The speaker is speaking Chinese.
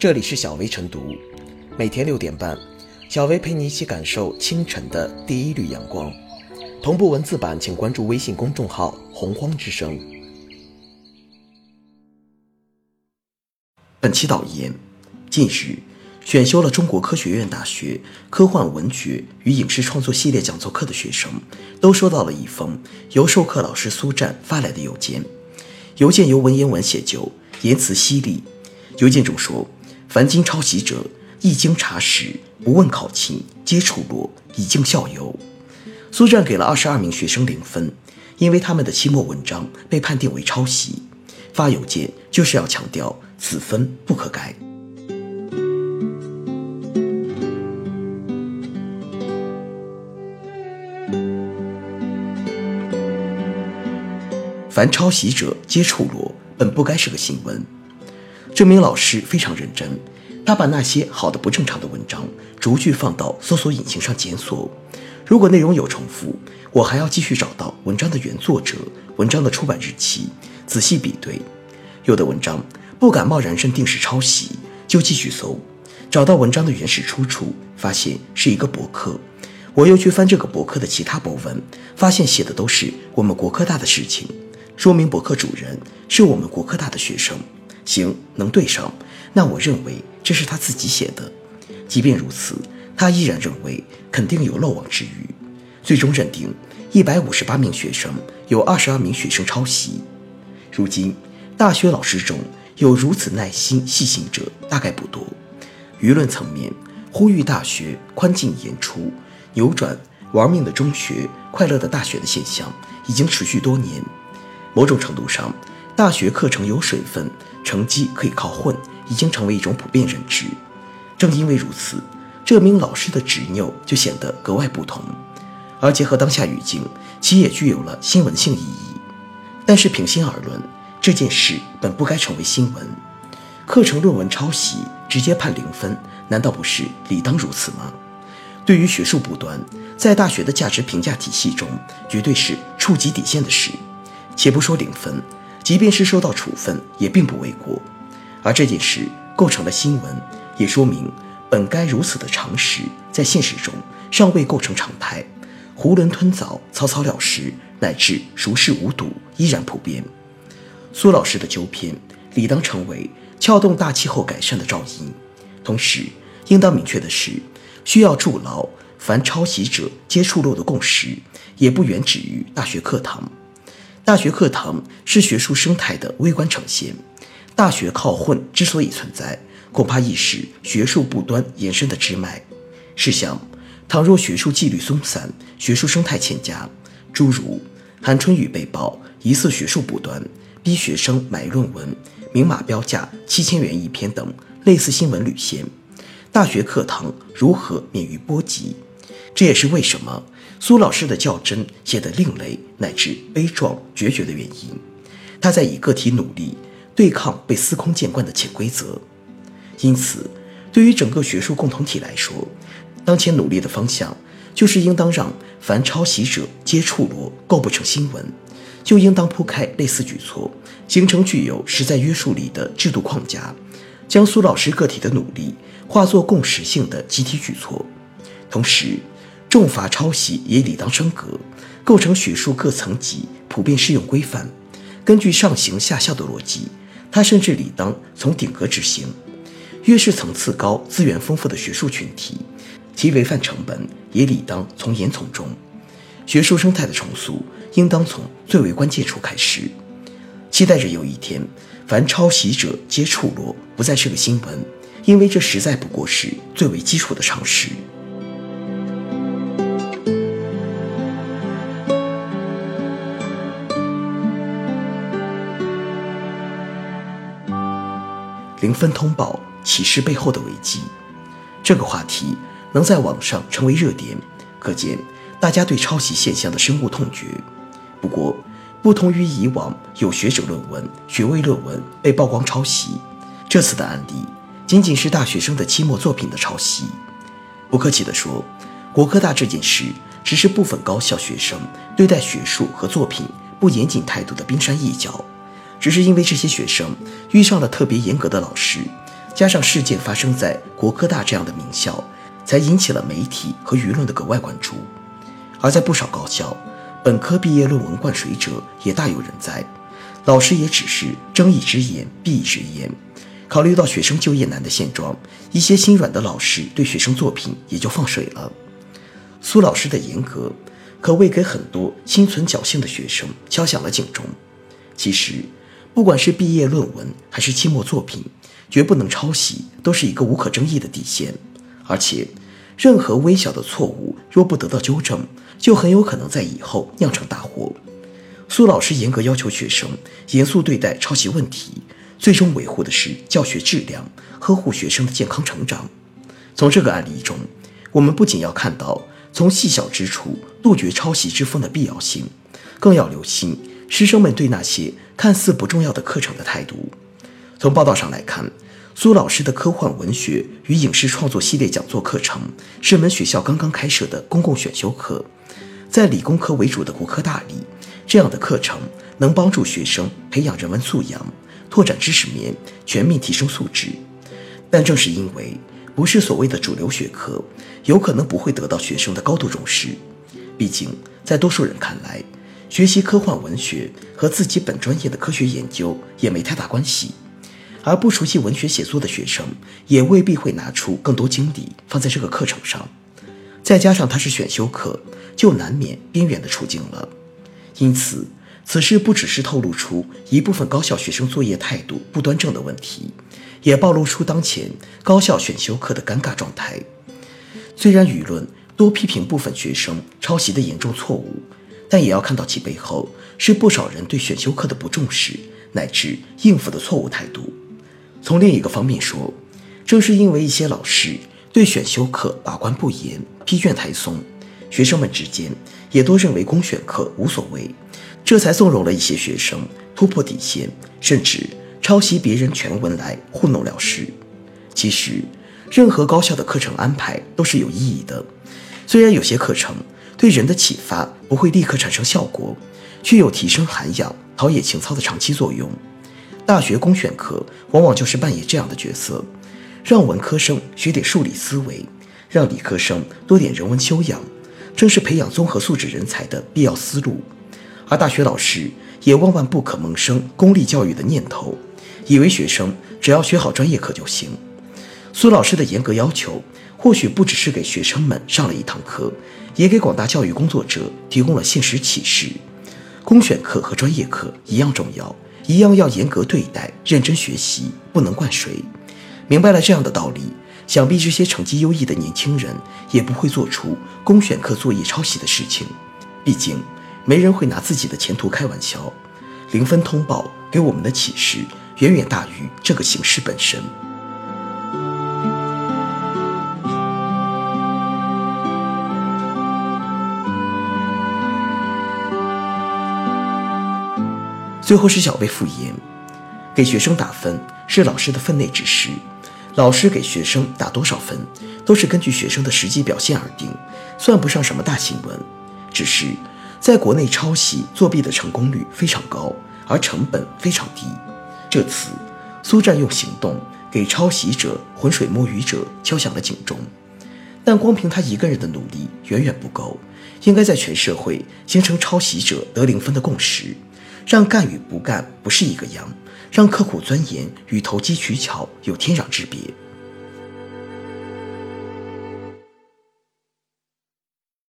这里是小薇晨读，每天六点半，小薇陪你一起感受清晨的第一缕阳光。同步文字版，请关注微信公众号“洪荒之声”。本期导言：近日，选修了中国科学院大学科幻文学与影视创作系列讲座课的学生，都收到了一封由授课老师苏战发来的邮件。邮件由文言文写就，言辞犀利。邮件中说：“凡经抄袭者，一经查实，不问考勤，皆处落，以儆效尤。”苏战给了二十二名学生零分，因为他们的期末文章被判定为抄袭。发邮件就是要强调此分不可改。凡抄袭者皆处落，本不该是个新闻。这名老师非常认真，他把那些好的不正常的文章逐句放到搜索引擎上检索。如果内容有重复，我还要继续找到文章的原作者、文章的出版日期，仔细比对。有的文章不敢贸然认定是抄袭，就继续搜，找到文章的原始出处，发现是一个博客。我又去翻这个博客的其他博文，发现写的都是我们国科大的事情。说明博客主人是我们国科大的学生，行，能对上，那我认为这是他自己写的。即便如此，他依然认为肯定有漏网之鱼，最终认定一百五十八名学生有二十二名学生抄袭。如今，大学老师中有如此耐心细心者大概不多。舆论层面呼吁大学宽进严出，扭转玩命的中学、快乐的大学的现象，已经持续多年。某种程度上，大学课程有水分，成绩可以靠混，已经成为一种普遍认知。正因为如此，这名老师的执拗就显得格外不同，而结合当下语境，其也具有了新闻性意义。但是平心而论，这件事本不该成为新闻。课程论文抄袭直接判零分，难道不是理当如此吗？对于学术不端，在大学的价值评价体系中，绝对是触及底线的事。且不说零分，即便是受到处分，也并不为过。而这件事构成了新闻，也说明本该如此的常识，在现实中尚未构成常态。囫囵吞枣、草草了事，乃至熟视无睹，依然普遍。苏老师的纠偏，理当成为撬动大气候改善的噪音。同时，应当明确的是，需要筑牢凡抄袭者皆触漏的共识，也不远止于大学课堂。大学课堂是学术生态的微观呈现。大学靠混之所以存在，恐怕亦是学术不端延伸的支脉。试想，倘若学术纪律松散，学术生态欠佳，诸如韩春雨被曝疑似学术不端，逼学生买论文，明码标价七千元一篇等类似新闻屡现，大学课堂如何免于波及？这也是为什么。苏老师的较真写得另类乃至悲壮决绝的原因，他在以个体努力对抗被司空见惯的潜规则。因此，对于整个学术共同体来说，当前努力的方向就是应当让凡抄袭者皆处落，构不成新闻，就应当铺开类似举措，形成具有实在约束力的制度框架，将苏老师个体的努力化作共识性的集体举措，同时。重罚抄袭也理当升格，构成学术各层级普遍适用规范。根据上行下效的逻辑，它甚至理当从顶格执行。越是层次高、资源丰富的学术群体，其违反成本也理当从严从重。学术生态的重塑，应当从最为关键处开始。期待着有一天，凡抄袭者皆触落，不再是个新闻，因为这实在不过是最为基础的常识。零分通报启示背后的危机，这个话题能在网上成为热点，可见大家对抄袭现象的深恶痛绝。不过，不同于以往有学者论文、学位论文被曝光抄袭，这次的案例仅仅是大学生的期末作品的抄袭。不客气地说，国科大这件事只是部分高校学生对待学术和作品不严谨态度的冰山一角。只是因为这些学生遇上了特别严格的老师，加上事件发生在国科大这样的名校，才引起了媒体和舆论的格外关注。而在不少高校，本科毕业论文灌水者也大有人在，老师也只是睁一只眼闭一只眼。考虑到学生就业难的现状，一些心软的老师对学生作品也就放水了。苏老师的严格，可谓给很多心存侥幸的学生敲响了警钟。其实，不管是毕业论文还是期末作品，绝不能抄袭，都是一个无可争议的底线。而且，任何微小的错误若不得到纠正，就很有可能在以后酿成大祸。苏老师严格要求学生严肃对待抄袭问题，最终维护的是教学质量，呵护学生的健康成长。从这个案例中，我们不仅要看到从细小之处杜绝抄袭之风的必要性，更要留心师生们对那些看似不重要的课程的态度。从报道上来看，苏老师的科幻文学与影视创作系列讲座课程是门学校刚刚开设的公共选修课。在理工科为主的国科大里，这样的课程能帮助学生培养人文素养，拓展知识面，全面提升素质。但正是因为不是所谓的主流学科，有可能不会得到学生的高度重视。毕竟，在多数人看来，学习科幻文学和自己本专业的科学研究也没太大关系。而不熟悉文学写作的学生，也未必会拿出更多精力放在这个课程上。再加上它是选修课，就难免边缘的处境了。因此，此事不只是透露出一部分高校学生作业态度不端正的问题，也暴露出当前高校选修课的尴尬状态。虽然舆论多批评部分学生抄袭的严重错误，但也要看到其背后是不少人对选修课的不重视，乃至应付的错误态度。从另一个方面说，正是因为一些老师对选修课把关不严、批卷太松，学生们之间也都认为公选课无所谓，这才纵容了一些学生突破底线，甚至抄袭别人全文来糊弄了事。其实，任何高校的课程安排都是有意义的，虽然有些课程对人的启发不会立刻产生效果，却有提升涵养、陶冶情操的长期作用。大学公选课往往就是扮演这样的角色，让文科生学点数理思维，让理科生多点人文修养，正是培养综合素质人才的必要思路。而大学老师也万万不可萌生公立教育的念头，以为学生只要学好专业课就行。苏老师的严格要求，或许不只是给学生们上了一堂课，也给广大教育工作者提供了现实启示：公选课和专业课一样重要。一样要严格对待，认真学习，不能灌水。明白了这样的道理，想必这些成绩优异的年轻人也不会做出公选课作业抄袭的事情。毕竟，没人会拿自己的前途开玩笑。零分通报给我们的启示，远远大于这个形式本身。最后是小贝复言，给学生打分是老师的分内之事，老师给学生打多少分，都是根据学生的实际表现而定，算不上什么大新闻。只是在国内抄袭作弊的成功率非常高，而成本非常低。这次苏战用行动给抄袭者、浑水摸鱼者敲响了警钟，但光凭他一个人的努力远远不够，应该在全社会形成抄袭者得零分的共识。让干与不干不是一个样，让刻苦钻研与投机取巧有天壤之别。